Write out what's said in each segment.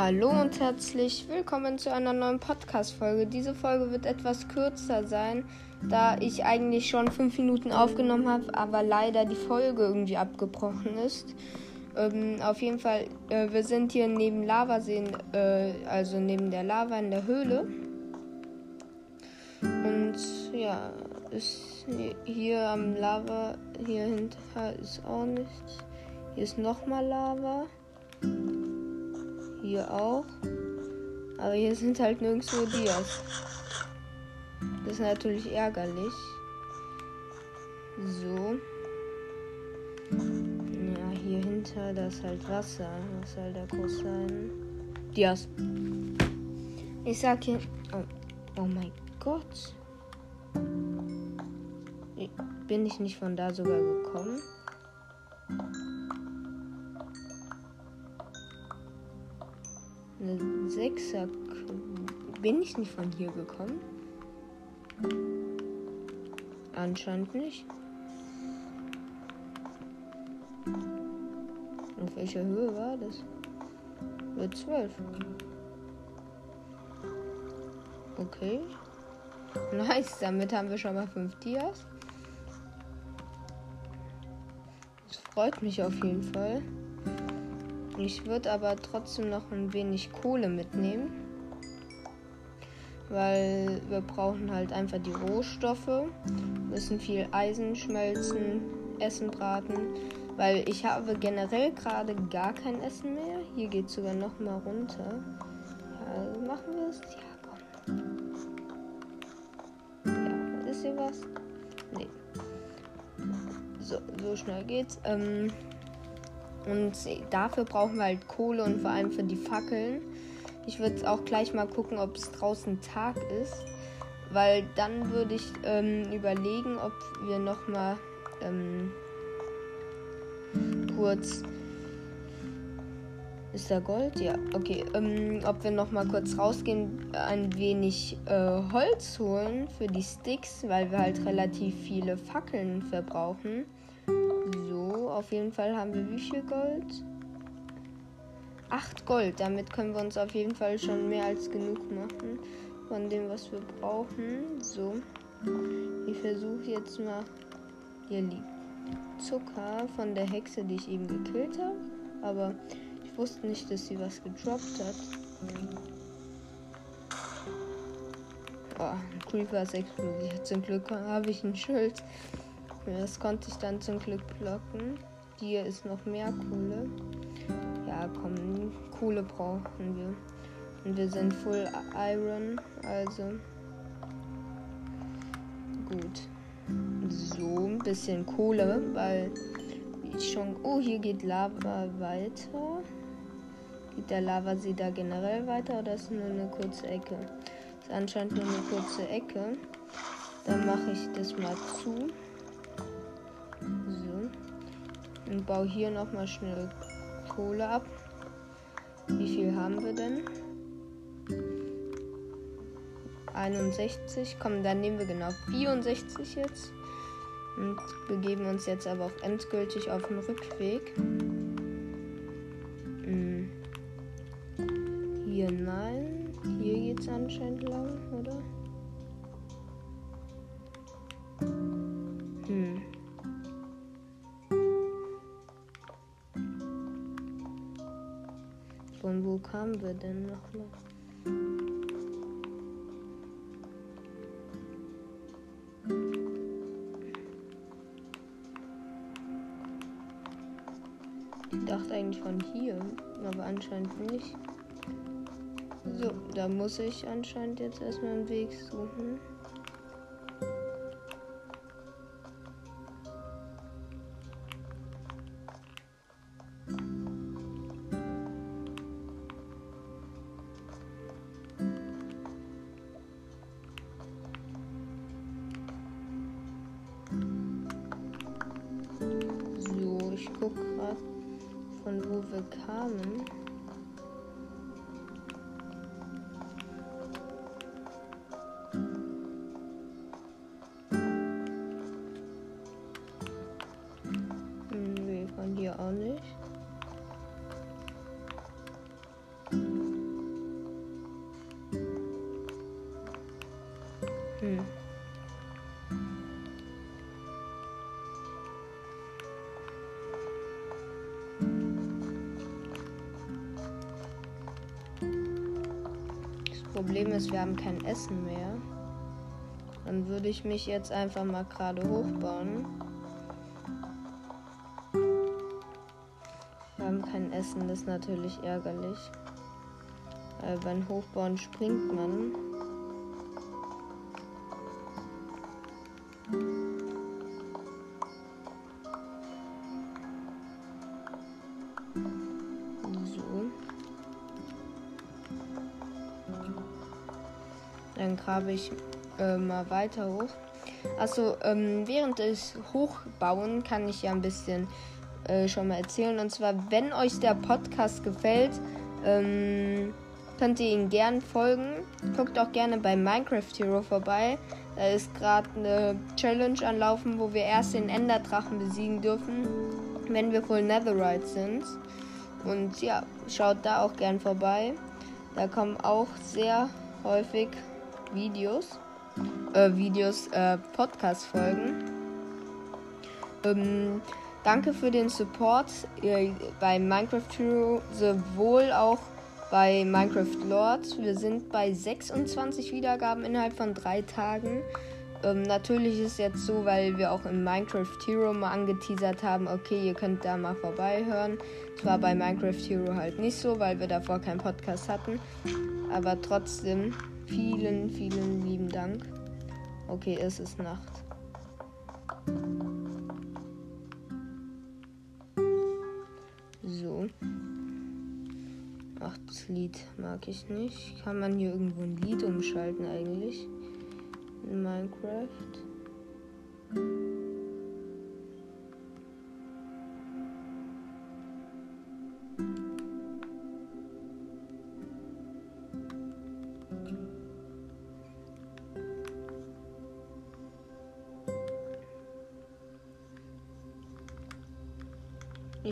Hallo und herzlich willkommen zu einer neuen Podcast-Folge. Diese Folge wird etwas kürzer sein, da ich eigentlich schon fünf Minuten aufgenommen habe, aber leider die Folge irgendwie abgebrochen ist. Ähm, auf jeden Fall, äh, wir sind hier neben Lavaseen, äh, also neben der Lava in der Höhle. Und ja, ist hier am Lava, hier hinter ist auch nichts. Hier ist nochmal Lava. Hier auch. Aber hier sind halt nirgendwo Dias. Das ist natürlich ärgerlich. So. Ja, hier hinter, das ist halt Wasser. Was soll da groß sein? Dias. Ich sag hier. Oh, oh mein Gott. Bin ich nicht von da sogar gekommen? Eine Sechser. Bin ich nicht von hier gekommen? Anscheinend nicht. Auf welcher Höhe war das? Höhe 12. Okay. Nice, damit haben wir schon mal 5 Dias. Das freut mich auf jeden Fall. Ich würde aber trotzdem noch ein wenig Kohle mitnehmen. Weil wir brauchen halt einfach die Rohstoffe. Müssen viel Eisen schmelzen, Essen braten. Weil ich habe generell gerade gar kein Essen mehr. Hier geht sogar noch mal runter. Ja, also machen wir es. Ja, komm. Ja, ist hier was? Nee. So, so schnell geht's. Ähm, und dafür brauchen wir halt Kohle und vor allem für die Fackeln. Ich würde auch gleich mal gucken, ob es draußen Tag ist. Weil dann würde ich ähm, überlegen, ob wir nochmal ähm, kurz. Ist da Gold? Ja, okay. Ähm, ob wir nochmal kurz rausgehen, ein wenig äh, Holz holen für die Sticks, weil wir halt relativ viele Fackeln verbrauchen auf jeden Fall haben wir wie viel Gold? 8 Gold. Damit können wir uns auf jeden Fall schon mehr als genug machen von dem, was wir brauchen. So. Ich versuche jetzt mal. Hier liegt Zucker von der Hexe, die ich eben gekillt habe. Aber ich wusste nicht, dass sie was gedroppt hat. Ein Creeper ist explodiert. Zum Glück habe ich ein Schild. Das konnte ich dann zum Glück blocken. Hier ist noch mehr Kohle. Ja, komm, Kohle brauchen wir. Und wir sind Full Iron, also gut. So, ein bisschen Kohle, weil ich schon. Oh, hier geht Lava weiter. Geht der Lavasee da generell weiter oder ist nur eine kurze Ecke? Ist anscheinend nur eine kurze Ecke. Dann mache ich das mal zu. Und baue hier nochmal schnell Kohle ab. Wie viel haben wir denn? 61. Komm, dann nehmen wir genau 64 jetzt. Und begeben uns jetzt aber auch endgültig auf den Rückweg. Hm. Hier nein. Hier geht es anscheinend lang, oder? Kamen wir denn nochmal? Ich dachte eigentlich von hier, aber anscheinend nicht. So, da muss ich anscheinend jetzt erstmal einen Weg suchen. Problem ist, wir haben kein Essen mehr. Dann würde ich mich jetzt einfach mal gerade hochbauen. Wir haben kein Essen, das ist natürlich ärgerlich. Weil beim Hochbauen springt man. Grabe ich äh, mal weiter hoch. Also ähm, während des Hochbauen kann ich ja ein bisschen äh, schon mal erzählen. Und zwar, wenn euch der Podcast gefällt, ähm, könnt ihr ihn gern folgen. Guckt auch gerne bei Minecraft Hero vorbei. Da ist gerade eine Challenge anlaufen, wo wir erst den Enderdrachen besiegen dürfen, wenn wir voll Netherite sind. Und ja, schaut da auch gern vorbei. Da kommen auch sehr häufig Videos, äh, Videos, äh, Podcast-Folgen. Ähm, danke für den Support äh, bei Minecraft Hero, sowohl auch bei Minecraft Lords. Wir sind bei 26 Wiedergaben innerhalb von drei Tagen. Ähm, natürlich ist jetzt so, weil wir auch in Minecraft Hero mal angeteasert haben, okay, ihr könnt da mal vorbeihören. Es war bei Minecraft Hero halt nicht so, weil wir davor keinen Podcast hatten. Aber trotzdem, Vielen, vielen lieben Dank. Okay, es ist Nacht. So. Ach, das Lied mag ich nicht. Kann man hier irgendwo ein Lied umschalten eigentlich? In Minecraft.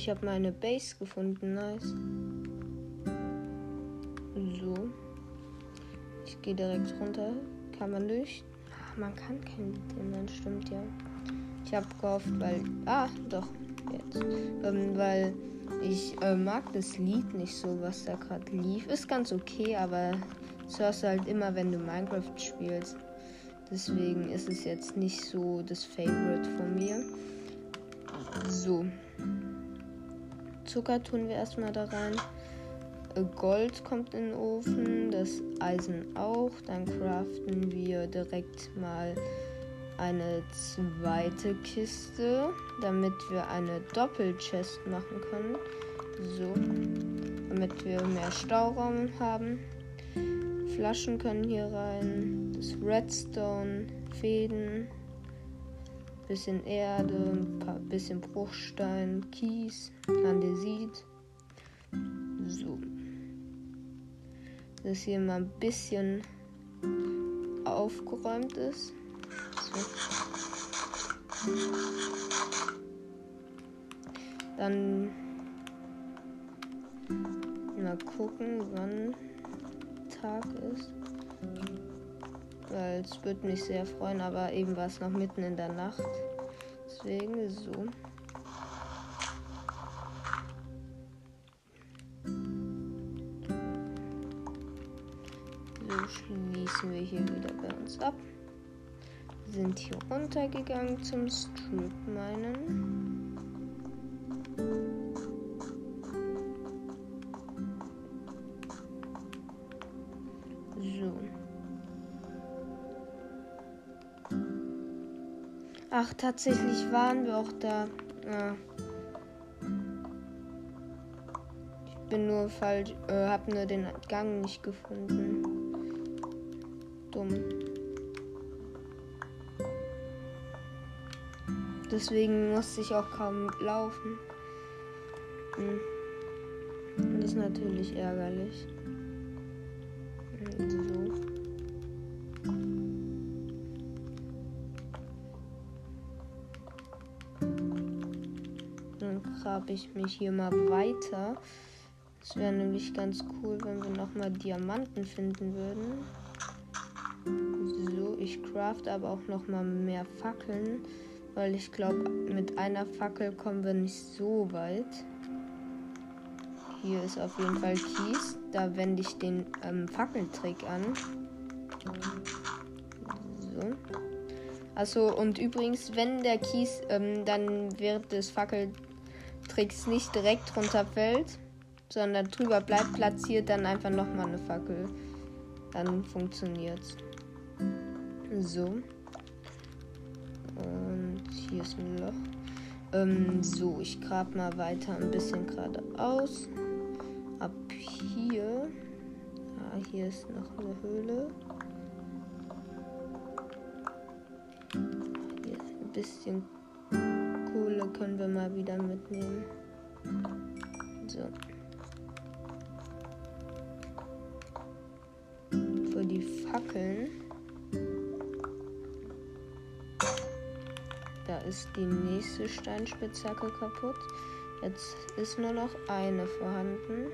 Ich habe meine Base gefunden. Nice. So. Ich gehe direkt runter. Kann man durch? Ach, man kann kein Lied stimmt ja. Ich habe gehofft, weil. Ah, doch. Jetzt. Ähm, weil ich äh, mag das Lied nicht so, was da gerade lief. Ist ganz okay, aber das hörst du halt immer, wenn du Minecraft spielst. Deswegen ist es jetzt nicht so das Favorite von mir. So. Zucker tun wir erstmal da rein. Gold kommt in den Ofen, das Eisen auch. Dann craften wir direkt mal eine zweite Kiste, damit wir eine Doppelchest machen können. So, damit wir mehr Stauraum haben. Flaschen können hier rein, das Redstone, Fäden, bisschen Erde, ein paar, bisschen Bruchstein, Kies, Andesit. So. Dass hier mal ein bisschen aufgeräumt ist. So. Dann mal gucken, wann Tag ist. Weil es würde mich sehr freuen, aber eben war es noch mitten in der Nacht. Deswegen so. So schließen wir hier wieder bei uns ab. Sind hier runtergegangen zum Strip meinen. Ach, tatsächlich waren wir auch da. Ja. Ich bin nur falsch, äh, hab nur den Gang nicht gefunden. Dumm. Deswegen musste ich auch kaum laufen. Hm. Das ist natürlich ärgerlich. So. Grabe ich mich hier mal weiter. Es wäre nämlich ganz cool, wenn wir nochmal Diamanten finden würden. So, ich craft aber auch nochmal mehr Fackeln, weil ich glaube, mit einer Fackel kommen wir nicht so weit. hier ist auf jeden Fall Kies. Da wende ich den ähm, Fackeltrick an. So. Also und übrigens, wenn der Kies ähm, dann während des Fackeltricks nicht direkt runterfällt, sondern drüber bleibt platziert, dann einfach nochmal eine Fackel. Dann funktioniert's. So. Und hier ist ein Loch. Ähm, so, ich grab mal weiter ein bisschen geradeaus. Ab hier. Ah, hier ist noch eine Höhle. Hier ist ein bisschen Kohle können wir mal wieder mitnehmen. So. Für die Fackeln. Da ist die nächste Steinspitzhacke kaputt. Jetzt ist nur noch eine vorhanden.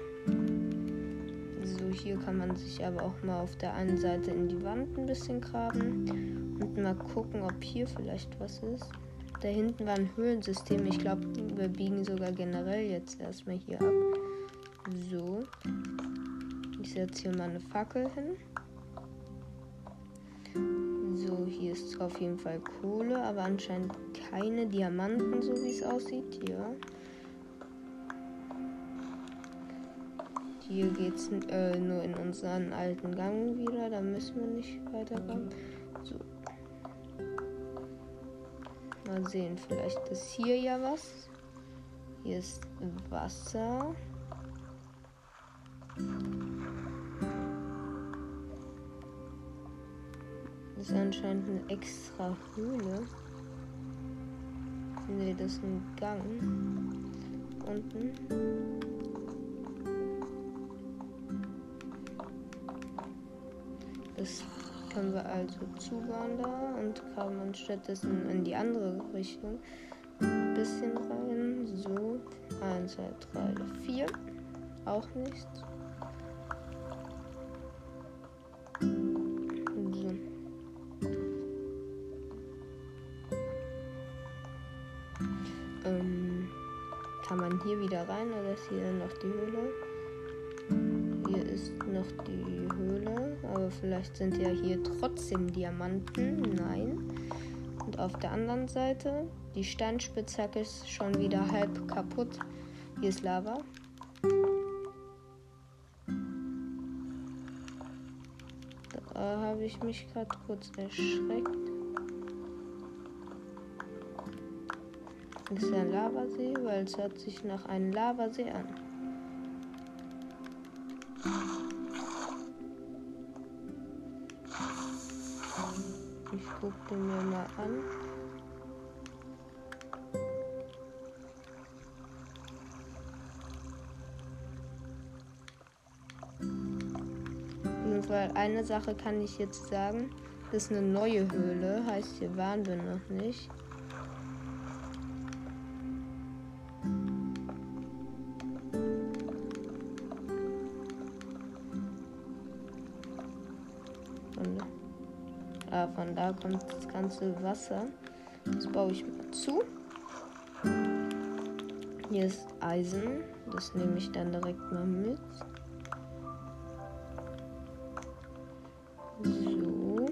So, hier kann man sich aber auch mal auf der einen Seite in die Wand ein bisschen graben und mal gucken, ob hier vielleicht was ist. Da hinten war ein Höhlensystem. Ich glaube, wir biegen sogar generell jetzt erstmal hier ab. So. Ich setze hier mal eine Fackel hin. So, hier ist auf jeden Fall Kohle, aber anscheinend keine Diamanten, so wie es aussieht. Hier. Hier geht es äh, nur in unseren alten Gang wieder. Da müssen wir nicht weiterkommen. So. Mal sehen, vielleicht ist hier ja was. Hier ist Wasser. Das ist anscheinend eine extra Höhle. Ne, das ist ein Gang. Unten. Das können wir also da und graben stattdessen in die andere Richtung ein bisschen rein. So, 1, 2, 3, 4. Auch nichts. So. Ähm, kann man hier wieder rein oder ist hier noch die Höhle? Ist noch die Höhle, aber vielleicht sind ja hier trotzdem Diamanten. Nein. Und auf der anderen Seite, die Steinspitzhacke ist schon wieder halb kaputt. Hier ist Lava. Da habe ich mich gerade kurz erschreckt. Das ist ein Lavasee, weil es hört sich nach einem Lavasee an. Ich gucke den mir mal an. Weil eine Sache kann ich jetzt sagen. Das ist eine neue Höhle. Heißt, hier waren wir noch nicht. Von da kommt das ganze Wasser. Das baue ich mal zu. Hier ist Eisen. Das nehme ich dann direkt mal mit. So.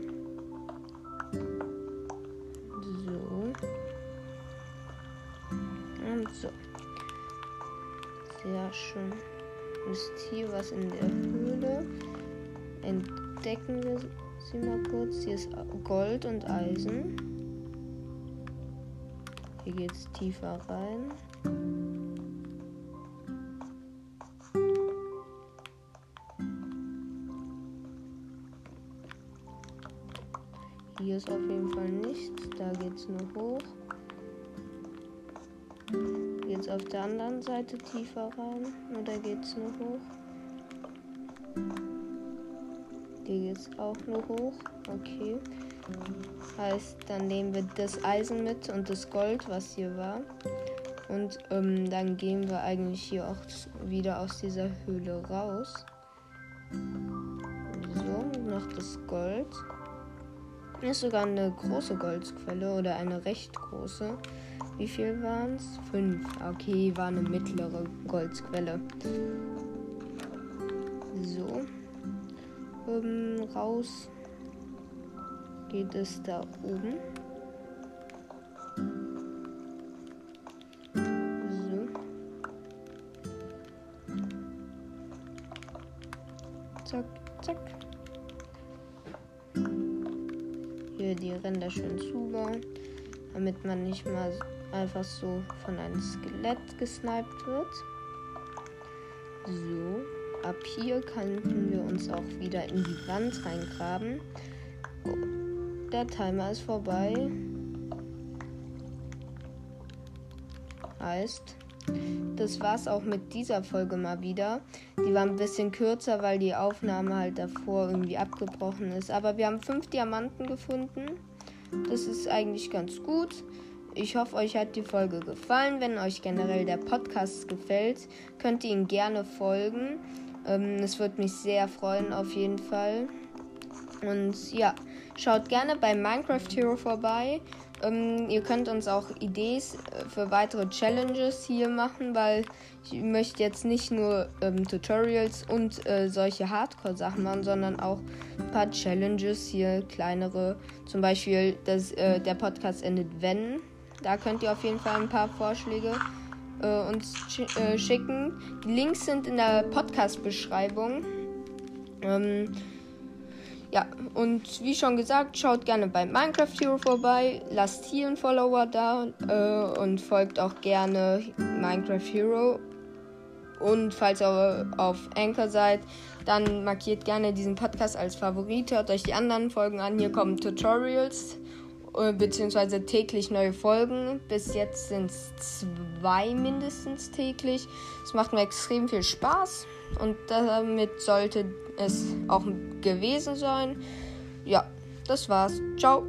So. Und so. Sehr schön. Ist hier was in der Höhle? Entdecken wir sie mal kurz. Hier ist Gold und Eisen. Hier geht es tiefer rein. Hier ist auf jeden Fall nichts. Da geht es nur hoch. Es auf der anderen Seite tiefer rein? Oder geht es nur hoch? Hier geht es auch nur hoch. Okay. Heißt, dann nehmen wir das Eisen mit und das Gold, was hier war. Und ähm, dann gehen wir eigentlich hier auch wieder aus dieser Höhle raus. So, noch das Gold. Ist sogar eine große Goldquelle oder eine recht große. Wie viel waren es? Fünf. Okay, war eine mittlere Goldquelle. So. Ähm, raus geht es da oben. So. Zack, zack. Hier die Ränder schön zubauen, damit man nicht mal einfach so von einem Skelett gesniped wird. So, ab hier könnten wir uns auch wieder in die Wand reingraben. Oh, der Timer ist vorbei. Heißt, das war's auch mit dieser Folge mal wieder. Die war ein bisschen kürzer, weil die Aufnahme halt davor irgendwie abgebrochen ist. Aber wir haben fünf Diamanten gefunden. Das ist eigentlich ganz gut. Ich hoffe, euch hat die Folge gefallen. Wenn euch generell der Podcast gefällt, könnt ihr ihn gerne folgen. Ähm, es würde mich sehr freuen, auf jeden Fall. Und ja, schaut gerne bei Minecraft Hero vorbei. Ähm, ihr könnt uns auch Ideen äh, für weitere Challenges hier machen, weil ich möchte jetzt nicht nur ähm, Tutorials und äh, solche Hardcore-Sachen machen, sondern auch ein paar Challenges hier, kleinere. Zum Beispiel, dass äh, der Podcast endet, wenn da könnt ihr auf jeden Fall ein paar Vorschläge äh, uns sch äh, schicken. Die Links sind in der Podcast-Beschreibung. Ähm, ja, und wie schon gesagt, schaut gerne bei Minecraft Hero vorbei, lasst hier einen Follower da äh, und folgt auch gerne Minecraft Hero. Und falls ihr auf Anchor seid, dann markiert gerne diesen Podcast als Favorit. Hört euch die anderen Folgen an. Hier kommen Tutorials beziehungsweise täglich neue Folgen. Bis jetzt sind es zwei mindestens täglich. Es macht mir extrem viel Spaß und damit sollte es auch gewesen sein. Ja, das war's. Ciao.